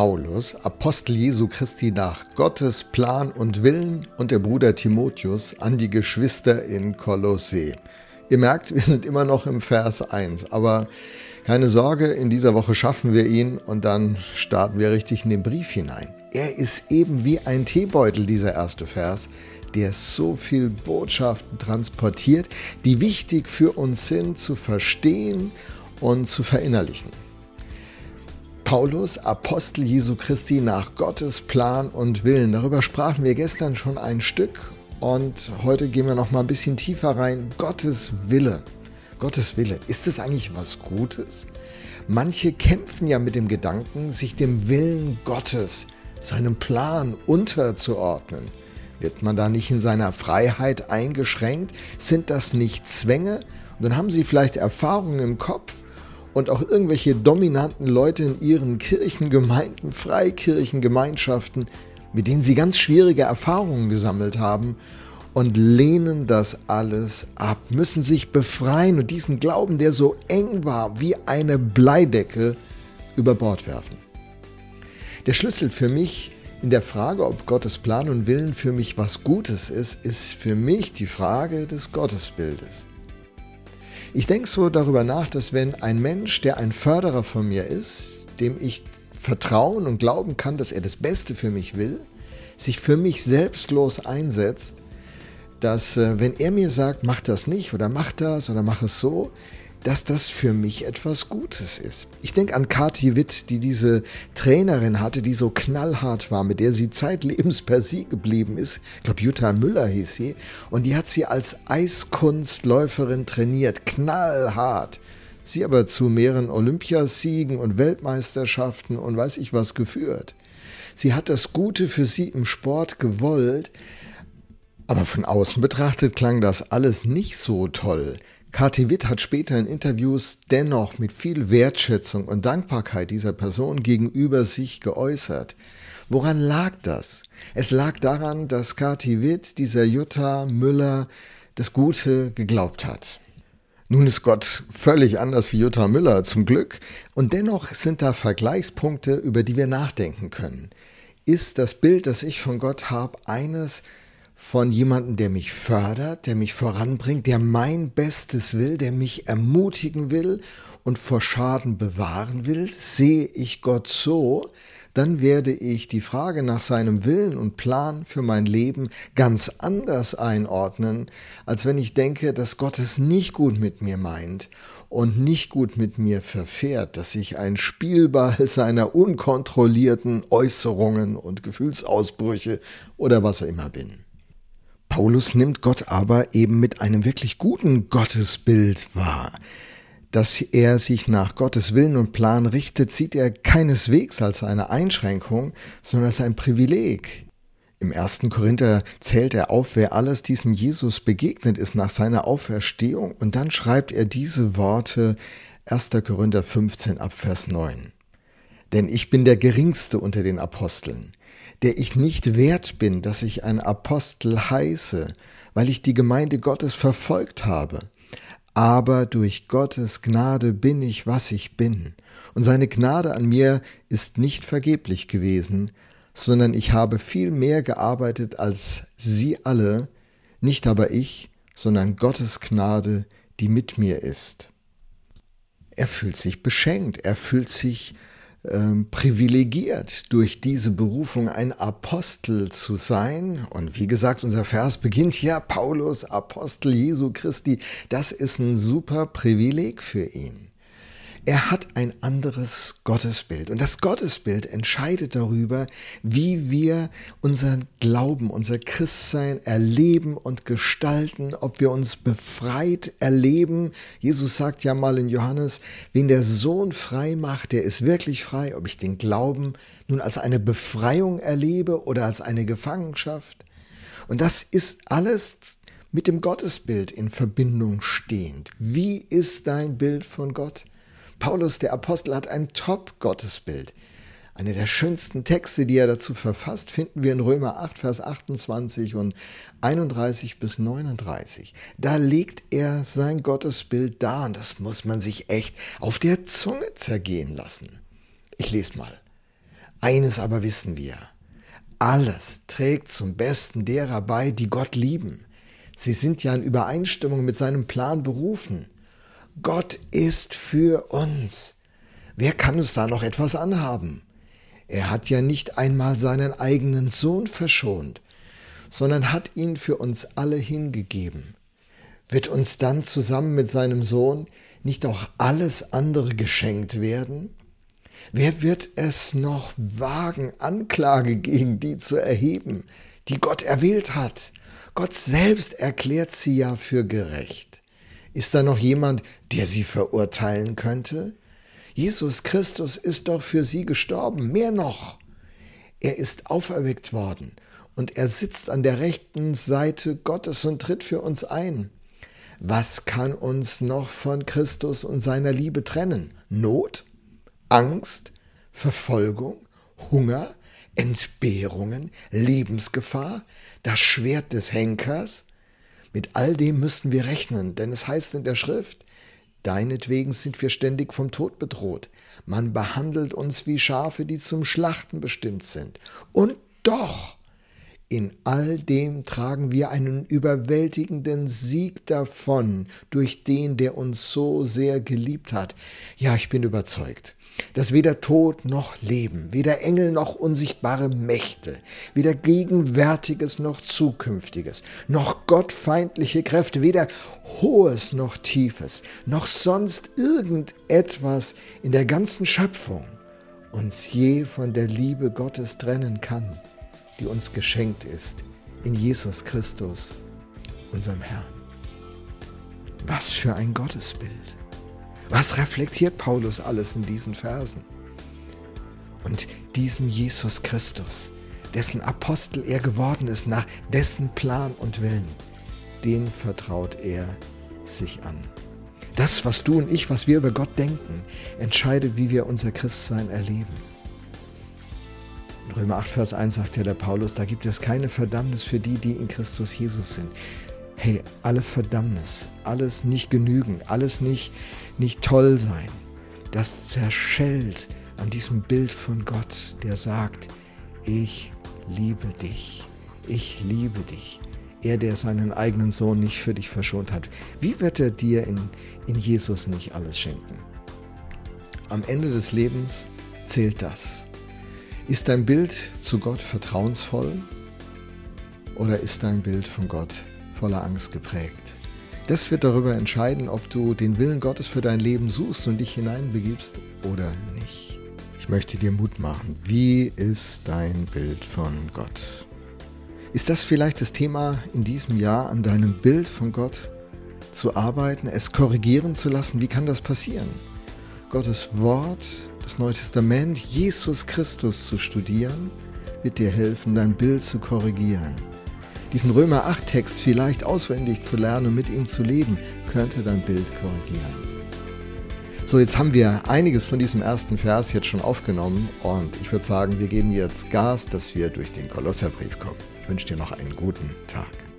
Paulus, Apostel Jesu Christi nach Gottes Plan und Willen und der Bruder Timotheus an die Geschwister in Kolossee. Ihr merkt, wir sind immer noch im Vers 1, aber keine Sorge, in dieser Woche schaffen wir ihn und dann starten wir richtig in den Brief hinein. Er ist eben wie ein Teebeutel, dieser erste Vers, der so viel Botschaften transportiert, die wichtig für uns sind zu verstehen und zu verinnerlichen. Paulus, Apostel Jesu Christi nach Gottes Plan und Willen. Darüber sprachen wir gestern schon ein Stück und heute gehen wir noch mal ein bisschen tiefer rein. Gottes Wille. Gottes Wille. Ist es eigentlich was Gutes? Manche kämpfen ja mit dem Gedanken, sich dem Willen Gottes, seinem Plan unterzuordnen. Wird man da nicht in seiner Freiheit eingeschränkt? Sind das nicht Zwänge? Und dann haben sie vielleicht Erfahrungen im Kopf und auch irgendwelche dominanten Leute in ihren Kirchengemeinden, Freikirchengemeinschaften, mit denen sie ganz schwierige Erfahrungen gesammelt haben und lehnen das alles ab, müssen sich befreien und diesen Glauben, der so eng war wie eine Bleidecke, über Bord werfen. Der Schlüssel für mich in der Frage, ob Gottes Plan und Willen für mich was Gutes ist, ist für mich die Frage des Gottesbildes. Ich denke so darüber nach, dass wenn ein Mensch, der ein Förderer von mir ist, dem ich vertrauen und glauben kann, dass er das Beste für mich will, sich für mich selbstlos einsetzt, dass äh, wenn er mir sagt, mach das nicht oder mach das oder mach es so, dass das für mich etwas Gutes ist. Ich denke an Kathi Witt, die diese Trainerin hatte, die so knallhart war, mit der sie zeitlebens per Sieg geblieben ist. Ich glaube, Jutta Müller hieß sie. Und die hat sie als Eiskunstläuferin trainiert, knallhart. Sie aber zu mehreren Olympiasiegen und Weltmeisterschaften und weiß ich was geführt. Sie hat das Gute für sie im Sport gewollt, aber von außen betrachtet klang das alles nicht so toll. Kati Witt hat später in Interviews dennoch mit viel Wertschätzung und Dankbarkeit dieser Person gegenüber sich geäußert. Woran lag das? Es lag daran, dass Kati Witt dieser Jutta Müller das Gute geglaubt hat. Nun ist Gott völlig anders wie Jutta Müller, zum Glück, und dennoch sind da Vergleichspunkte, über die wir nachdenken können. Ist das Bild, das ich von Gott habe, eines, von jemandem, der mich fördert, der mich voranbringt, der mein Bestes will, der mich ermutigen will und vor Schaden bewahren will, sehe ich Gott so, dann werde ich die Frage nach seinem Willen und Plan für mein Leben ganz anders einordnen, als wenn ich denke, dass Gott es nicht gut mit mir meint und nicht gut mit mir verfährt, dass ich ein Spielball seiner unkontrollierten Äußerungen und Gefühlsausbrüche oder was auch immer bin. Paulus nimmt Gott aber eben mit einem wirklich guten Gottesbild wahr. Dass er sich nach Gottes Willen und Plan richtet, sieht er keineswegs als eine Einschränkung, sondern als ein Privileg. Im ersten Korinther zählt er auf, wer alles diesem Jesus begegnet ist nach seiner Auferstehung, und dann schreibt er diese Worte 1. Korinther 15 ab Vers 9. Denn ich bin der geringste unter den Aposteln der ich nicht wert bin, dass ich ein Apostel heiße, weil ich die Gemeinde Gottes verfolgt habe. Aber durch Gottes Gnade bin ich, was ich bin. Und seine Gnade an mir ist nicht vergeblich gewesen, sondern ich habe viel mehr gearbeitet als sie alle, nicht aber ich, sondern Gottes Gnade, die mit mir ist. Er fühlt sich beschenkt, er fühlt sich ähm, privilegiert, durch diese Berufung ein Apostel zu sein. Und wie gesagt, unser Vers beginnt ja, Paulus, Apostel Jesu Christi. Das ist ein super Privileg für ihn. Er hat ein anderes Gottesbild. Und das Gottesbild entscheidet darüber, wie wir unseren Glauben, unser Christsein erleben und gestalten, ob wir uns befreit erleben. Jesus sagt ja mal in Johannes, wen der Sohn frei macht, der ist wirklich frei, ob ich den Glauben nun als eine Befreiung erlebe oder als eine Gefangenschaft. Und das ist alles mit dem Gottesbild in Verbindung stehend. Wie ist dein Bild von Gott? Paulus, der Apostel, hat ein Top-Gottesbild. Eine der schönsten Texte, die er dazu verfasst, finden wir in Römer 8, Vers 28 und 31 bis 39. Da legt er sein Gottesbild dar und das muss man sich echt auf der Zunge zergehen lassen. Ich lese mal. Eines aber wissen wir, alles trägt zum Besten derer bei, die Gott lieben. Sie sind ja in Übereinstimmung mit seinem Plan berufen. Gott ist für uns. Wer kann uns da noch etwas anhaben? Er hat ja nicht einmal seinen eigenen Sohn verschont, sondern hat ihn für uns alle hingegeben. Wird uns dann zusammen mit seinem Sohn nicht auch alles andere geschenkt werden? Wer wird es noch wagen, Anklage gegen die zu erheben, die Gott erwählt hat? Gott selbst erklärt sie ja für gerecht. Ist da noch jemand, der sie verurteilen könnte? Jesus Christus ist doch für sie gestorben, mehr noch. Er ist auferweckt worden und er sitzt an der rechten Seite Gottes und tritt für uns ein. Was kann uns noch von Christus und seiner Liebe trennen? Not? Angst? Verfolgung? Hunger? Entbehrungen? Lebensgefahr? Das Schwert des Henkers? Mit all dem müssten wir rechnen, denn es heißt in der Schrift, Deinetwegen sind wir ständig vom Tod bedroht. Man behandelt uns wie Schafe, die zum Schlachten bestimmt sind. Und doch in all dem tragen wir einen überwältigenden Sieg davon durch den, der uns so sehr geliebt hat. Ja, ich bin überzeugt, dass weder Tod noch Leben, weder Engel noch unsichtbare Mächte, weder Gegenwärtiges noch Zukünftiges, noch gottfeindliche Kräfte, weder Hohes noch Tiefes, noch sonst irgendetwas in der ganzen Schöpfung uns je von der Liebe Gottes trennen kann die uns geschenkt ist in Jesus Christus, unserem Herrn. Was für ein Gottesbild. Was reflektiert Paulus alles in diesen Versen? Und diesem Jesus Christus, dessen Apostel er geworden ist, nach dessen Plan und Willen, den vertraut er sich an. Das, was du und ich, was wir über Gott denken, entscheidet, wie wir unser Christsein erleben. In Römer 8, Vers 1 sagt ja der Paulus, da gibt es keine Verdammnis für die, die in Christus Jesus sind. Hey, alle Verdammnis, alles nicht genügen, alles nicht, nicht toll sein, das zerschellt an diesem Bild von Gott, der sagt, ich liebe dich, ich liebe dich. Er, der seinen eigenen Sohn nicht für dich verschont hat. Wie wird er dir in, in Jesus nicht alles schenken? Am Ende des Lebens zählt das. Ist dein Bild zu Gott vertrauensvoll oder ist dein Bild von Gott voller Angst geprägt? Das wird darüber entscheiden, ob du den Willen Gottes für dein Leben suchst und dich hineinbegibst oder nicht. Ich möchte dir Mut machen. Wie ist dein Bild von Gott? Ist das vielleicht das Thema in diesem Jahr, an deinem Bild von Gott zu arbeiten, es korrigieren zu lassen? Wie kann das passieren? Gottes Wort das Neue Testament, Jesus Christus zu studieren, wird dir helfen, dein Bild zu korrigieren. Diesen Römer 8 Text vielleicht auswendig zu lernen und mit ihm zu leben, könnte dein Bild korrigieren. So, jetzt haben wir einiges von diesem ersten Vers jetzt schon aufgenommen und ich würde sagen, wir geben jetzt Gas, dass wir durch den Kolosserbrief kommen. Ich wünsche dir noch einen guten Tag.